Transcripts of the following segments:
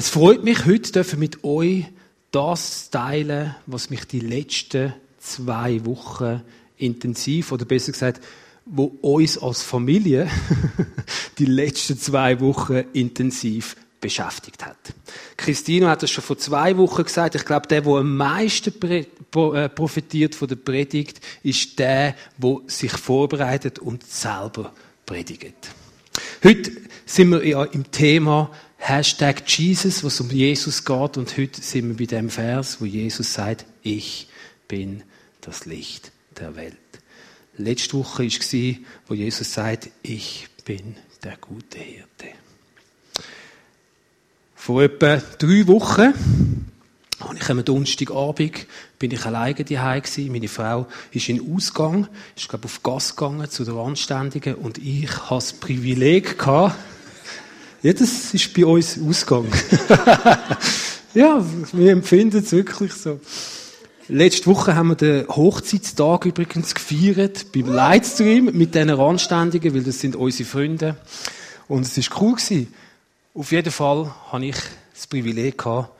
Es freut mich, heute mit euch das teilen, was mich die letzten zwei Wochen intensiv, oder besser gesagt, wo uns als Familie die letzten zwei Wochen intensiv beschäftigt hat. Christine hat das schon vor zwei Wochen gesagt. Ich glaube, der, der am meisten äh, profitiert von der Predigt, ist der, der sich vorbereitet und selber predigt. Heute sind wir ja im Thema Hashtag Jesus, was um Jesus geht. Und heute sind wir bei dem Vers, wo Jesus sagt, ich bin das Licht der Welt. Letzte Woche war, wo Jesus sagt, ich bin der gute Hirte. Vor etwa drei Wochen habe ich am Donnerstagabend bin ich alleine daheim gewesen. Meine Frau ist in Ausgang, ist glaube auf Gas gegangen zu der Anständigen und ich hatte das Privileg gehabt, ja, das ist bei uns Ausgang. ja, wir empfinden es wirklich so. Letzte Woche haben wir den Hochzeitstag übrigens gefeiert beim Livestream mit diesen Anständigen, weil das sind unsere Freunde. Und es ist cool gewesen. Auf jeden Fall habe ich das Privileg gehabt,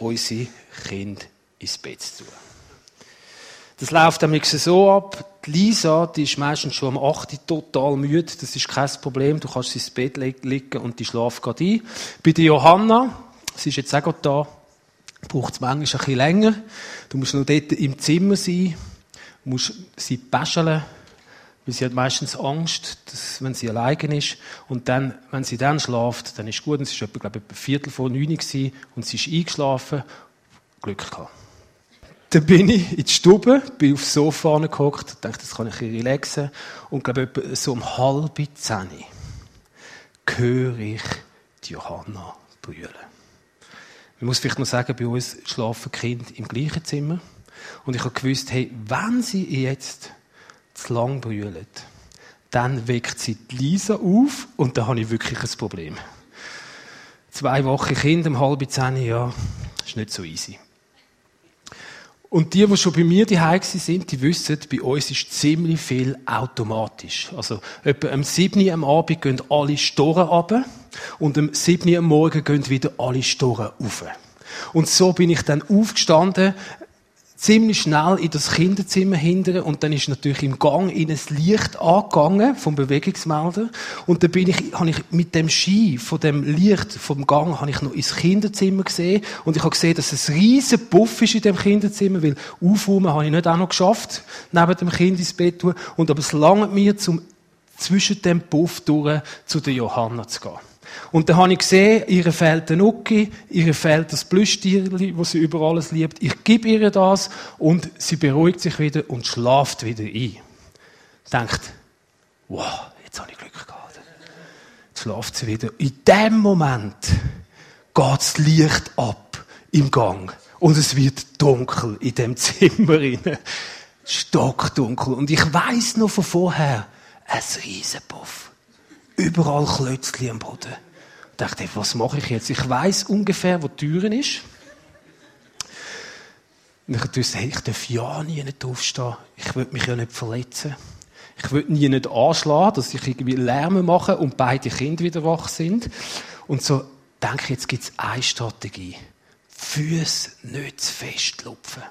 unsere Kinder ins Bett zu tun. Das läuft am so ab. Die Lisa, die ist meistens schon am 8. total müde. Das ist kein Problem. Du kannst sie ins Bett liegen und die schlaft gerade ein. Bei der Johanna, sie ist jetzt auch gerade da, braucht es manchmal ein bisschen länger. Du musst noch dort im Zimmer sein, musst sie päscheln, weil sie hat meistens Angst, dass, wenn sie alleine ist. Und dann, wenn sie dann schlaft, dann ist gut. Und es war etwa, glaube ich, ein Viertel vor neun und sie ist eingeschlafen. Glück gehabt. Dann bin ich in die Stube, bin aufs Sofa gehockt, dachte, das kann ich relaxen. Und glaube, so um halb zehn höre ich die Johanna brüllen. Man muss vielleicht noch sagen, bei uns schlafen Kinder im gleichen Zimmer. Und ich habe gewusst, hey, wenn sie jetzt zu lang brüllen, dann weckt sie die Lisa auf und dann habe ich wirklich ein Problem. Zwei Wochen Kind um halb zehn, ja, ist nicht so easy. Und die, die schon bei mir daheim sind, die wissen, bei uns ist ziemlich viel automatisch. Also, etwa am 7. am Abend gehen alle Storen runter und am 7. am Morgen gehen wieder alle Storen rauf. Und so bin ich dann aufgestanden, ziemlich schnell in das Kinderzimmer hindern und dann ist natürlich im Gang in ein Licht angegangen vom Bewegungsmelder. Und dann bin ich, habe ich mit dem Ski von dem Licht vom Gang habe ich noch ins Kinderzimmer gesehen. Und ich habe gesehen, dass es ein riesen Puff ist in dem Kinderzimmer, weil aufräumen habe ich nicht auch noch geschafft, neben dem Kind ins Bett tun. Und aber es langt mir zum zwischen dem Puff durch zu der Johanna zu gehen. Und dann habe ich gesehen, ihr fehlt der Nuki, ihr fehlt das Plüschtierli, das sie über alles liebt. Ich gebe ihr das und sie beruhigt sich wieder und schlaft wieder ein. Denkt, wow, jetzt habe ich Glück gehabt. Jetzt schlaft sie wieder. In dem Moment geht das Licht ab im Gang und es wird dunkel in dem Zimmer rein. Stockdunkel. Und ich weiß noch von vorher, ein Riesenpuff. Überall Klötzchen am Boden. Ich dachte, was mache ich jetzt? Ich weiß ungefähr, wo die Türen ist. Und ich wusste, hey, ich darf ja nie nicht aufstehen. Ich will mich ja nicht verletzen. Ich will nie nicht anschlagen, dass ich irgendwie Lärm mache und beide Kinder wieder wach sind. Und so denke ich, jetzt gibt es eine Strategie. Füße nicht zu fest lupfen.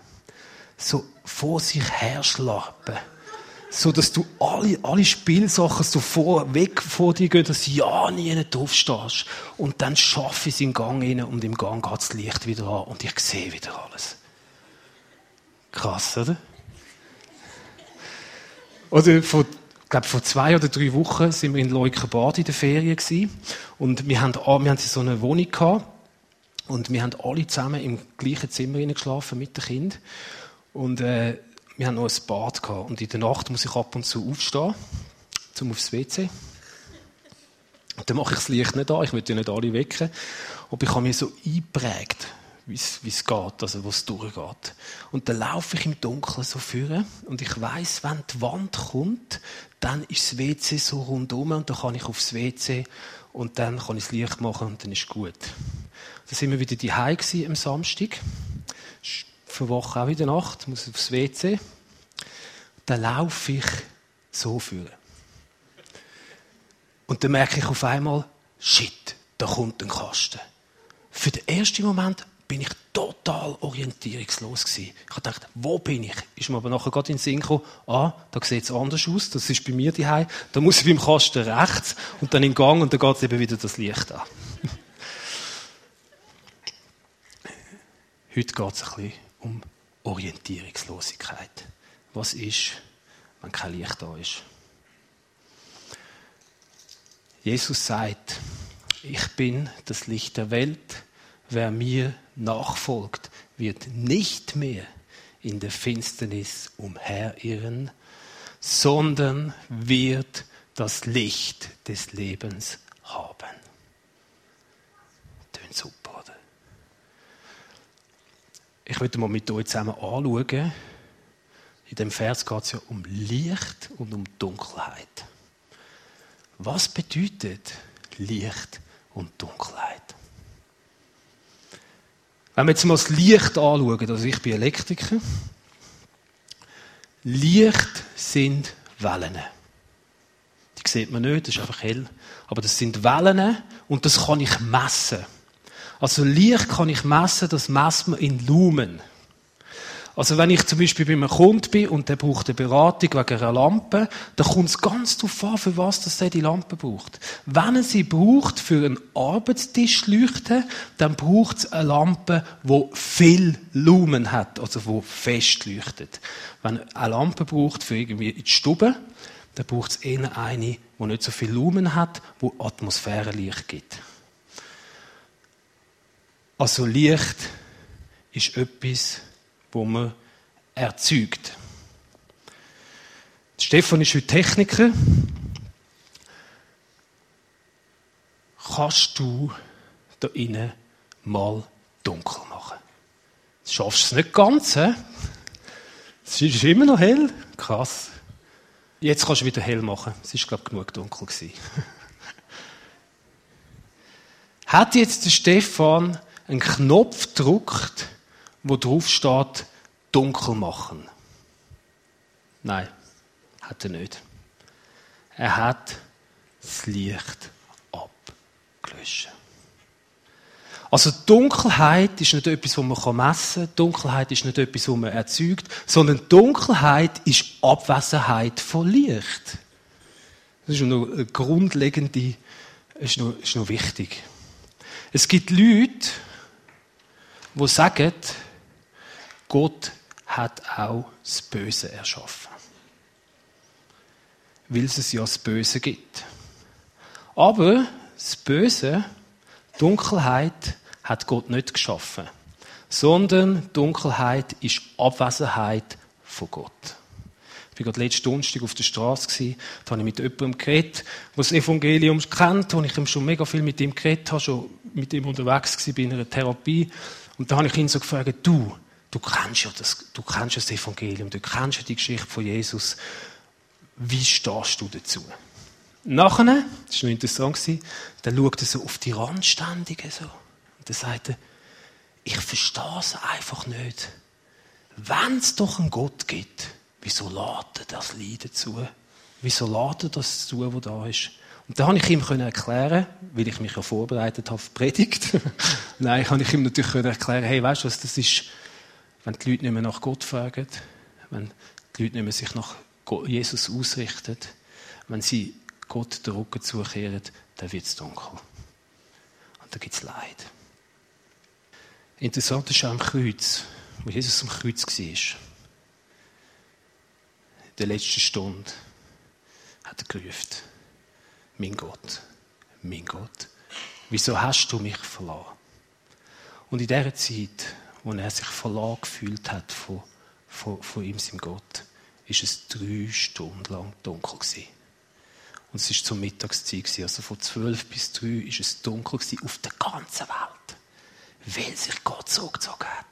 So vor sich her schlappen so dass du alle, alle Spielsachen so vor, weg vor dir gehen, dass du ja nie nicht aufstehst. Und dann schaffe ich es im Gang rein und im Gang geht das Licht wieder an und ich sehe wieder alles. Krass, oder? Oder vor, ich glaube, vor zwei oder drei Wochen sind wir in Leukerbad in der Ferien gewesen. Und wir haben, wir haben so eine Wohnung gehabt. Und wir haben alle zusammen im gleichen Zimmer geschlafen mit dem Kind. Und, äh, wir haben noch ein Bad gehabt und in der Nacht muss ich ab und zu aufstehen, zum aufs WC. Und dann mache ich das Licht nicht an, ich will ja nicht alle wecken. Aber ich habe mir so eingeprägt, wie es geht, also wo es durchgeht. Und dann laufe ich im Dunkeln so führen und ich weiß, wenn die Wand kommt, dann ist das WC so rundum und dann kann ich aufs WC und dann kann ich das Licht machen und dann ist gut. Dann sind wir wieder daheim am Samstag verwache auch in der Nacht, muss aufs WC. Dann laufe ich so fühlen. Und dann merke ich auf einmal, shit, da kommt ein Kasten. für den ersten Moment bin ich total orientierungslos gewesen. Ich gedacht, wo bin ich? Ist mir aber nachher gerade in den Sinn gekommen, ah, da sieht es anders aus, das ist bei mir die Da muss ich beim Kasten rechts und dann in Gang und dann geht es eben wieder das Licht an. Heute geht es ein bisschen um Orientierungslosigkeit. Was ist, wenn kein Licht da ist? Jesus sagt, ich bin das Licht der Welt. Wer mir nachfolgt, wird nicht mehr in der Finsternis umherirren, sondern wird das Licht des Lebens haben. Möchte mal mit euch zusammen anschauen. In dem Vers geht es ja um Licht und um Dunkelheit. Was bedeutet Licht und Dunkelheit? Wenn wir jetzt mal das Licht anschauen, also ich bin Elektriker. Licht sind Wellen. Die sieht man nicht, das ist einfach hell. Aber das sind Wellen und das kann ich messen. Also Licht kann ich messen, das messt man in Lumen. Also wenn ich zum Beispiel bei einem Kunden bin und der braucht eine Beratung wegen einer Lampe, dann kommt es ganz darauf an, für was das die Lampe braucht. Wenn er sie braucht für einen Arbeitstisch leuchten, dann braucht es eine Lampe, die viel Lumen hat, also wo fest leuchtet. Wenn er eine Lampe braucht für irgendwie in die Stube, dann braucht es eher eine, die nicht so viel Lumen hat, wo Atmosphärenlicht gibt. Also Licht ist etwas, wo man erzeugt. Stefan ist heute Techniker. Kannst du da innen mal dunkel machen? Du schaffst es nicht ganz, hä? Es ist immer noch hell. Krass. Jetzt kannst du wieder hell machen. Es ist, glaube ich, genug dunkel gewesen. Hat jetzt der Stefan einen Knopf gedrückt, wo drauf steht, dunkel machen. Nein, hat er nicht. Er hat das Licht abgelöscht. Also Dunkelheit ist nicht etwas, was man messen kann. Dunkelheit ist nicht etwas, was man erzeugt, sondern Dunkelheit ist Abwesenheit von Licht. Das ist noch eine grundlegende, ist ist noch wichtig. Es gibt Leute, die sagen, Gott hat auch das Böse erschaffen. Weil es ja das Böse gibt. Aber das Böse, Dunkelheit, hat Gott nicht geschaffen. Sondern Dunkelheit ist Abwesenheit von Gott. Ich war gerade letzten Donnerstag auf der Straße, da habe ich mit jemandem geredet, der das Evangelium kennt, wo ich ihm schon mega viel mit ihm geredet habe, schon mit ihm unterwegs war bei einer Therapie. Und da habe ich ihn so gefragt, du, du kennst ja das, du kennst das Evangelium, du kennst ja die Geschichte von Jesus. Wie stehst du dazu? Nachher, das war noch interessant, dann schaut er so auf die Randständigen so. Und dann sagt er, ich verstehe es einfach nicht. Wenn es doch einen Gott gibt, wieso lädt er das Leiden zu? Wieso lädt er das zu, was da ist? Und da habe ich ihm erklären, weil ich mich ja vorbereitet habe auf Predigt. Nein, kann ich ihm natürlich erklären, hey, weißt du was, das ist, wenn die Leute nicht mehr nach Gott fragen, wenn die Leute nicht mehr sich nach Jesus ausrichten, wenn sie Gott den Rücken zukehren, dann wird es dunkel. Und dann gibt es Leid. Interessant ist auch am Kreuz, wo Jesus am Kreuz war. In der letzten Stunde hat er gerufen, mein Gott, mein Gott, wieso hast du mich verloren? Und in dieser Zeit, wo er sich verloren gefühlt hat von, von, von ihm, seinem Gott, ist es drei Stunden lang dunkel gewesen. Und es war zur Mittagszeit. Also von zwölf bis drei ist es dunkel gewesen auf der ganzen Welt. Weil sich Gott zurückgezogen hat.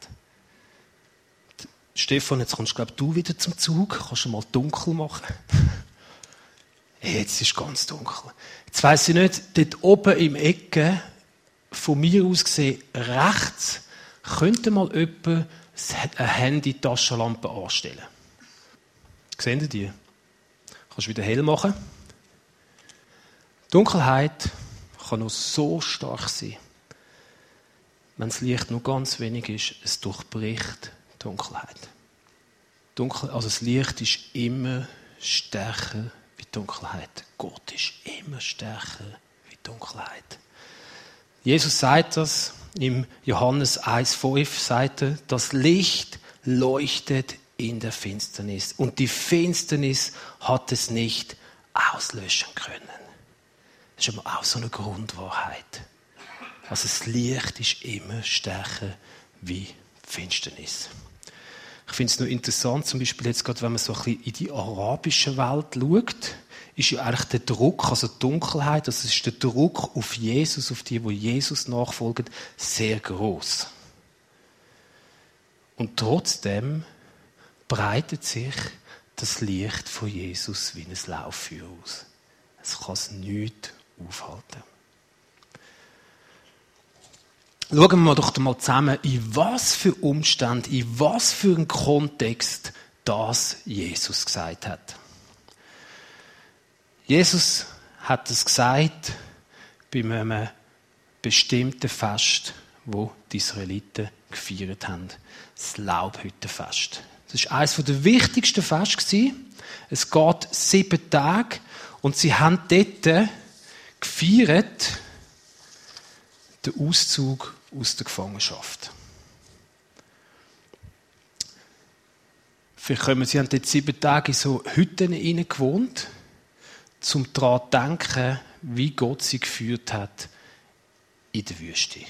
Stefan, jetzt kommst glaube du wieder zum Zug. Kannst du mal dunkel machen? Jetzt ist es ganz dunkel. Jetzt weiss ich nicht, dort oben im Ecke, von mir aus gesehen, rechts, könnte mal jemand eine Handy-Taschenlampe anstellen. Sehen Sie die? Kannst du wieder hell machen. Dunkelheit kann noch so stark sein. wenn das Licht nur ganz wenig ist, es durchbricht Dunkelheit. Dunkel, also das Licht ist immer stärker wie Dunkelheit. Gott ist immer stärker wie Dunkelheit. Jesus sagt das im Johannes 1,5 sagt er, das Licht leuchtet in der Finsternis und die Finsternis hat es nicht auslöschen können. Das ist aber auch so eine Grundwahrheit. Also das Licht ist immer stärker wie Finsternis. Ich finde es noch interessant, zum Beispiel jetzt gerade, wenn man so ein bisschen in die arabische Welt schaut, ist ja eigentlich der Druck, also die Dunkelheit, das ist der Druck auf Jesus, auf die, wo Jesus nachfolgen, sehr groß. Und trotzdem breitet sich das Licht von Jesus wie ein Lauffeuer aus. Es kann es nicht aufhalten. Schauen wir doch mal zusammen, in was für Umständen, in was für einen Kontext das Jesus gesagt hat. Jesus hat es gesagt bei einem bestimmten Fest, wo die Israeliten gefeiert haben. Das Laubhüttenfest. Das ist eines der wichtigsten Feste. Es geht sieben Tage und sie haben dort gefeiert den Auszug aus der Gefangenschaft. Vielleicht kommen sie haben dort sieben Tage in so Hütten gewohnt, zum daran denken, wie Gott sie geführt hat in der Wüste.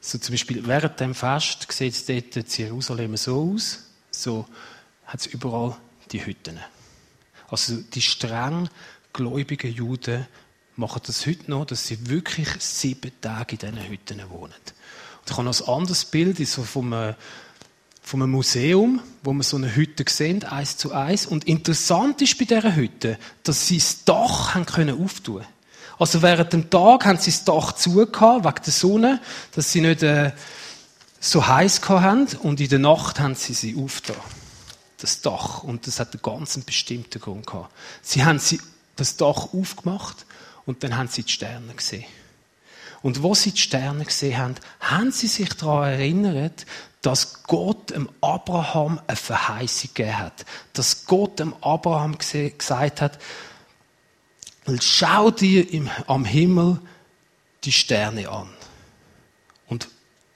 So zum Beispiel während dem Fest sieht es dort in Jerusalem so aus, so hat es überall die Hütten. Also die streng gläubigen Juden machen das heute noch, dass sie wirklich sieben Tage in diesen Hütten wohnen. Und ich habe noch ein anderes Bild so vom, äh, vom Museum, wo man so eine Hütte sehen, eins zu eins. Und interessant ist bei dieser Hütte, dass sie das Dach haben können auftun. Also während dem Tag haben sie das Dach zugehört, wegen der Sonne, dass sie nicht äh, so heiß haben. Und in der Nacht haben sie sie aufgetan. Das Dach. Und das hat einen ganz bestimmten Grund gehabt. Sie haben sie das Dach aufgemacht und dann haben sie die Sterne gesehen. Und wo sie die Sterne gesehen haben, haben sie sich daran erinnert, dass Gott dem Abraham eine Verheißung gegeben hat. Dass Gott dem Abraham gesagt hat, schau dir im, am Himmel die Sterne an. Und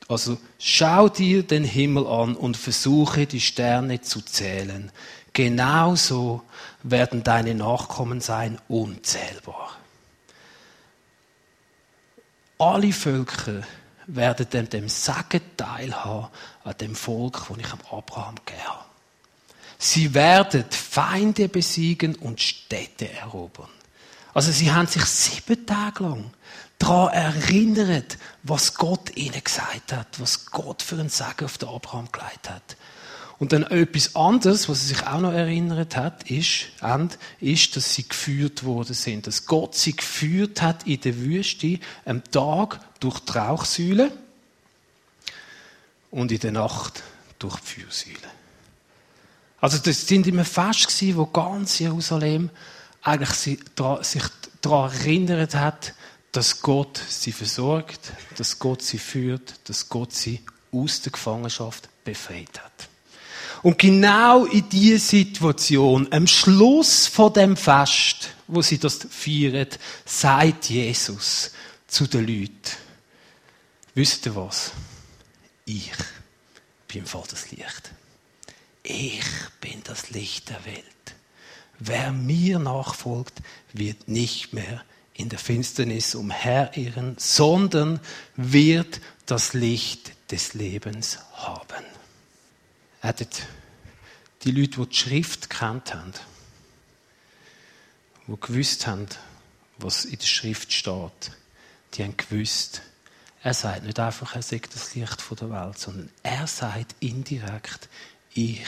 also schau dir den Himmel an und versuche die Sterne zu zählen. Genauso werden deine Nachkommen sein unzählbar. Alle Völker werden dem, dem Segen teilhaben an dem Volk, das ich am Abraham gegeben habe. Sie werden Feinde besiegen und Städte erobern. Also sie haben sich sieben Tage lang daran erinnert, was Gott ihnen gesagt hat, was Gott für einen Segen auf den Abraham geleitet hat. Und dann etwas anderes, was sie sich auch noch erinnert hat, ist, ist, dass sie geführt worden sind. Dass Gott sie geführt hat in der Wüste am Tag durch die Rauchsäule und in der Nacht durch die Feuersäule. Also das sind immer Fest gewesen, wo ganz Jerusalem eigentlich sich daran erinnert hat, dass Gott sie versorgt, dass Gott sie führt, dass Gott sie aus der Gefangenschaft befreit hat. Und genau in diese Situation, am Schluss von dem Fest, wo sie das feiern, sagt Jesus zu den Leuten, wisst ihr was? Ich bin voll das Licht. Ich bin das Licht der Welt. Wer mir nachfolgt, wird nicht mehr in der Finsternis umherirren, sondern wird das Licht des Lebens haben hätten die Leute, die die Schrift kennt haben, die gewusst haben, was in der Schrift steht, die haben gewusst, er sagt nicht einfach, er sagt das Licht der Welt, sondern er sagt indirekt, ich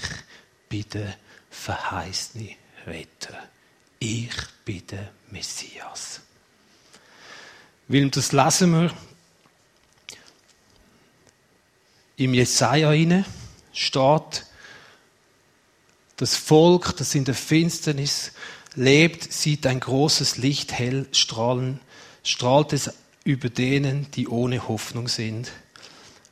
bin der verheißene Retter. Ich bin der Messias. Weil das lesen wir im Jesaja inne steht, das Volk, das in der Finsternis lebt, sieht ein großes Licht hell strahlen, strahlt es über denen, die ohne Hoffnung sind.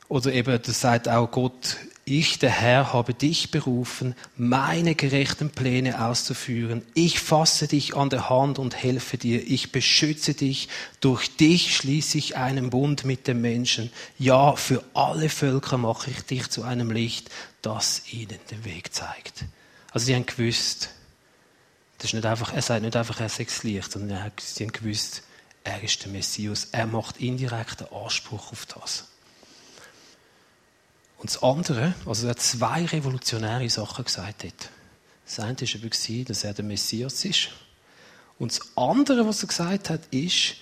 Oder eben, das sagt auch Gott, ich, der Herr, habe dich berufen, meine gerechten Pläne auszuführen. Ich fasse dich an der Hand und helfe dir. Ich beschütze dich. Durch dich schließe ich einen Bund mit den Menschen. Ja, für alle Völker mache ich dich zu einem Licht, das ihnen den Weg zeigt. Also sie haben gewusst, das ist nicht einfach, er sagt nicht einfach, er sei das Licht, sondern sie haben gewusst, er ist der Messias. Er macht indirekten Anspruch auf das. Und das andere, also er hat zwei revolutionäre Sachen gesagt hat. Das eine war dass er der Messias ist. Und das andere, was er gesagt hat, ist,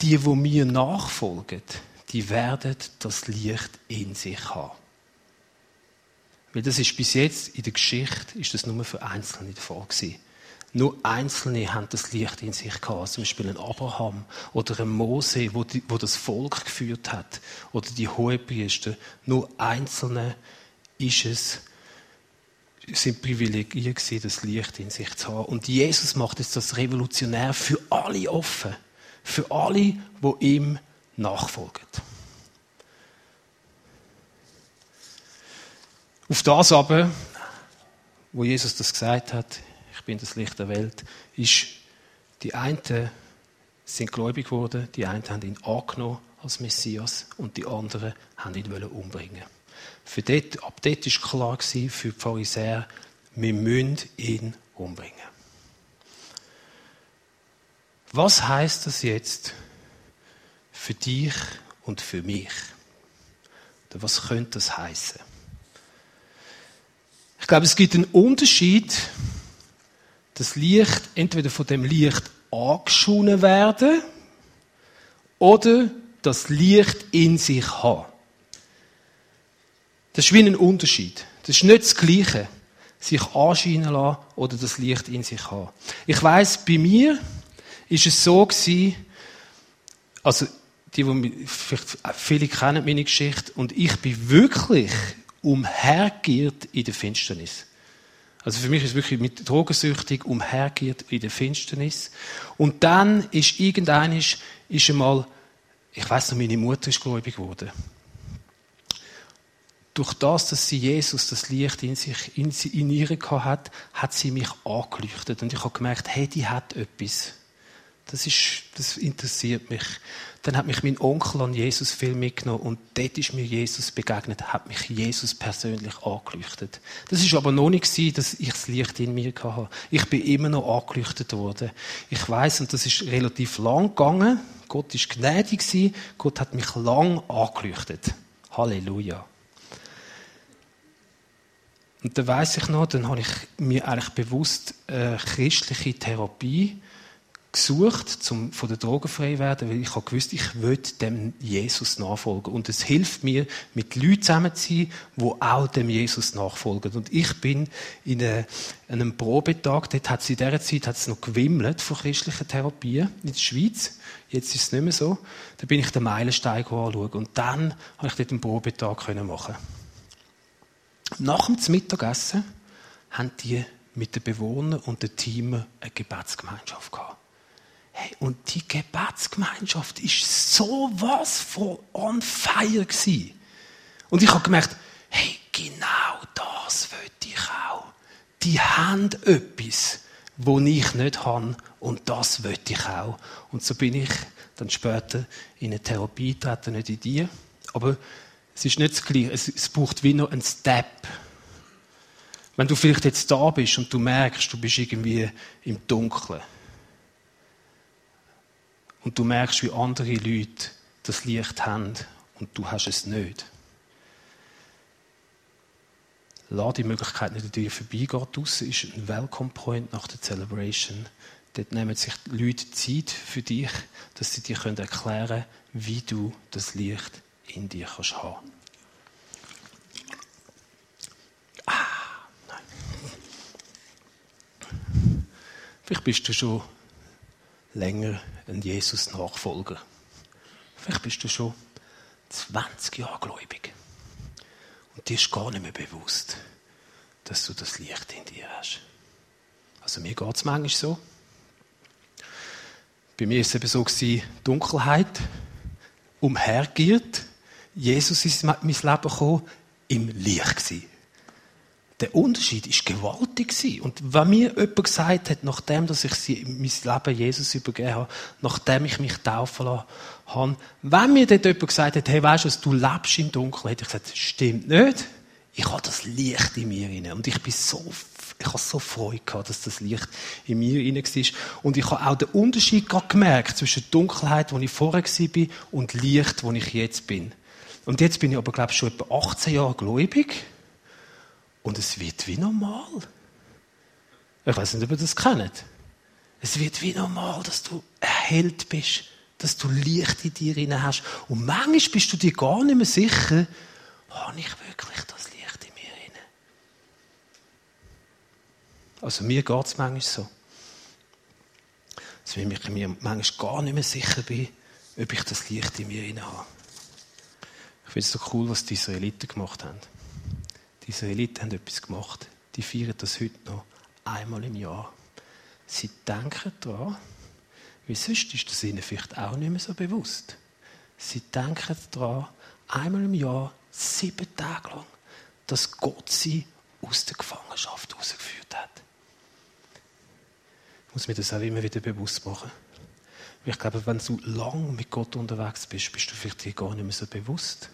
die, wo mir nachfolgen, die werden das Licht in sich haben. Weil das ist bis jetzt in der Geschichte, ist das nur für Einzelne der Fall gewesen. Nur Einzelne haben das Licht in sich gehabt. Zum Beispiel ein Abraham oder ein Mose, wo, die, wo das Volk geführt hat. Oder die Hohepriester. Nur Einzelne ist es, sind privilegiert gewesen, das Licht in sich zu haben. Und Jesus macht jetzt das revolutionär für alle offen. Für alle, wo ihm nachfolgen. Auf das aber, wo Jesus das gesagt hat, bin das Licht der Welt, ist, die einen sind gläubig geworden, die einen haben ihn angenommen als Messias und die anderen haben ihn umbringen für dort, Ab dort war klar für die Pharisäer, wir müssen ihn umbringen. Was heißt das jetzt für dich und für mich? Oder was könnte das heißen? Ich glaube, es gibt einen Unterschied das Licht entweder von dem Licht angeschonen werden oder das Licht in sich haben. Das ist wie ein Unterschied. Das ist nicht das Gleiche, sich anscheinen lassen oder das Licht in sich haben. Ich weiß, bei mir ist es so gewesen, also die, die vielleicht viele kennen meine Geschichte, und ich bin wirklich umhergeirrt in der Finsternis. Also für mich ist es wirklich mit drogensüchtig umhergeht in der Finsternis. Und dann ist irgendein ist einmal, ich weiß noch, meine Mutter ist gläubig geworden. Durch das, dass sie Jesus, das Licht in sich, in, in ihr hat, hat sie mich angeleuchtet. Und ich habe gemerkt, hey, die hat etwas. Das, ist, das interessiert mich. Dann hat mich mein Onkel an Jesus viel mitgenommen und dort ist mir Jesus begegnet, hat mich Jesus persönlich angeleuchtet. Das ist aber noch nicht gewesen, dass ich das Licht in mir hatte. Ich bin immer noch angeleuchtet worden. Ich weiß und das ist relativ lang gegangen. Gott ist gnädig gewesen. Gott hat mich lang angeleuchtet. Halleluja. Und dann weiß ich noch, dann habe ich mir eigentlich bewusst äh, christliche Therapie gesucht, zum von der Drogen frei werden, weil ich gewusst, ich will dem Jesus nachfolgen. Und es hilft mir, mit Leuten zusammen zu sein, die auch dem Jesus nachfolgen. Und ich bin in einem Probetag, dort hat es in dieser Zeit hat es noch gewimmelt von christlichen Therapien in der Schweiz. Jetzt ist es nicht mehr so. Da bin ich den Meilenstein anschauen. Und dann habe ich dort einen Probetag machen Nach dem Mittagessen haben die mit den Bewohnern und den Teams eine Gebetsgemeinschaft gehabt. Hey, und die Gebetsgemeinschaft ist so was von on fire gewesen. Und ich habe gemerkt, hey, genau das will ich auch. Die haben etwas, wo ich nicht habe, und das will ich auch. Und so bin ich dann später in eine Therapie getreten, nicht in die. Aber es ist nicht das Gleiche. Es, es braucht wie noch einen Step. Wenn du vielleicht jetzt da bist und du merkst, du bist irgendwie im Dunkeln und du merkst, wie andere Leute das Licht haben und du hast es nicht. Lass die Möglichkeit nicht an dir vorbeigehen. Draussen ist ein Welcome Point nach der Celebration. Dort nehmen sich die Leute Zeit für dich, dass sie dir erklären können, wie du das Licht in dir kannst haben. Ah, nein. Vielleicht bist du schon länger ein Jesus-Nachfolger. Vielleicht bist du schon 20 Jahre gläubig. Und dir ist gar nicht mehr bewusst, dass du das Licht in dir hast. Also mir geht es manchmal so. Bei mir war es eben so, Dunkelheit umhergiert, Jesus ist in mein Leben gekommen, im Licht gewesen. Der Unterschied ist gewaltig gewesen. Und wenn mir jemand gesagt hat, nachdem dass ich mein Leben Jesus übergeben habe, nachdem ich mich taufen lassen habe, wenn mir dort jemand gesagt hat, hey, weißt du, du lebst im Dunkeln, hätte ich gesagt, stimmt nicht. Ich habe das Licht in mir inne und ich bin so ich habe so Freude gehabt, dass das Licht in mir rein war. Und ich habe auch den Unterschied gemerkt zwischen Dunkelheit, wo ich vorher war, und Licht, wo ich jetzt bin. Und jetzt bin ich aber, glaube ich, schon etwa 18 Jahre gläubig. Und es wird wie normal. Ich weiß nicht, ob ihr das kennt. Es wird wie normal, dass du erhellt bist, dass du Licht in dir rein hast. Und manchmal bist du dir gar nicht mehr sicher, habe ich wirklich das Licht in mir rein? Also mir geht es manchmal so. Dass ich mir manchmal gar nicht mehr sicher bin, ob ich das Licht in mir rein habe. Ich finde es so cool, was die Israeliten gemacht haben. Die Israeliten haben etwas gemacht. Die feiern das heute noch einmal im Jahr. Sie denken daran, weil sonst ist das ihnen vielleicht auch nicht mehr so bewusst. Sie denken daran, einmal im Jahr, sieben Tage lang, dass Gott sie aus der Gefangenschaft herausgeführt hat. Ich muss mir das auch immer wieder bewusst machen. Ich glaube, wenn du lang mit Gott unterwegs bist, bist du vielleicht gar nicht mehr so bewusst,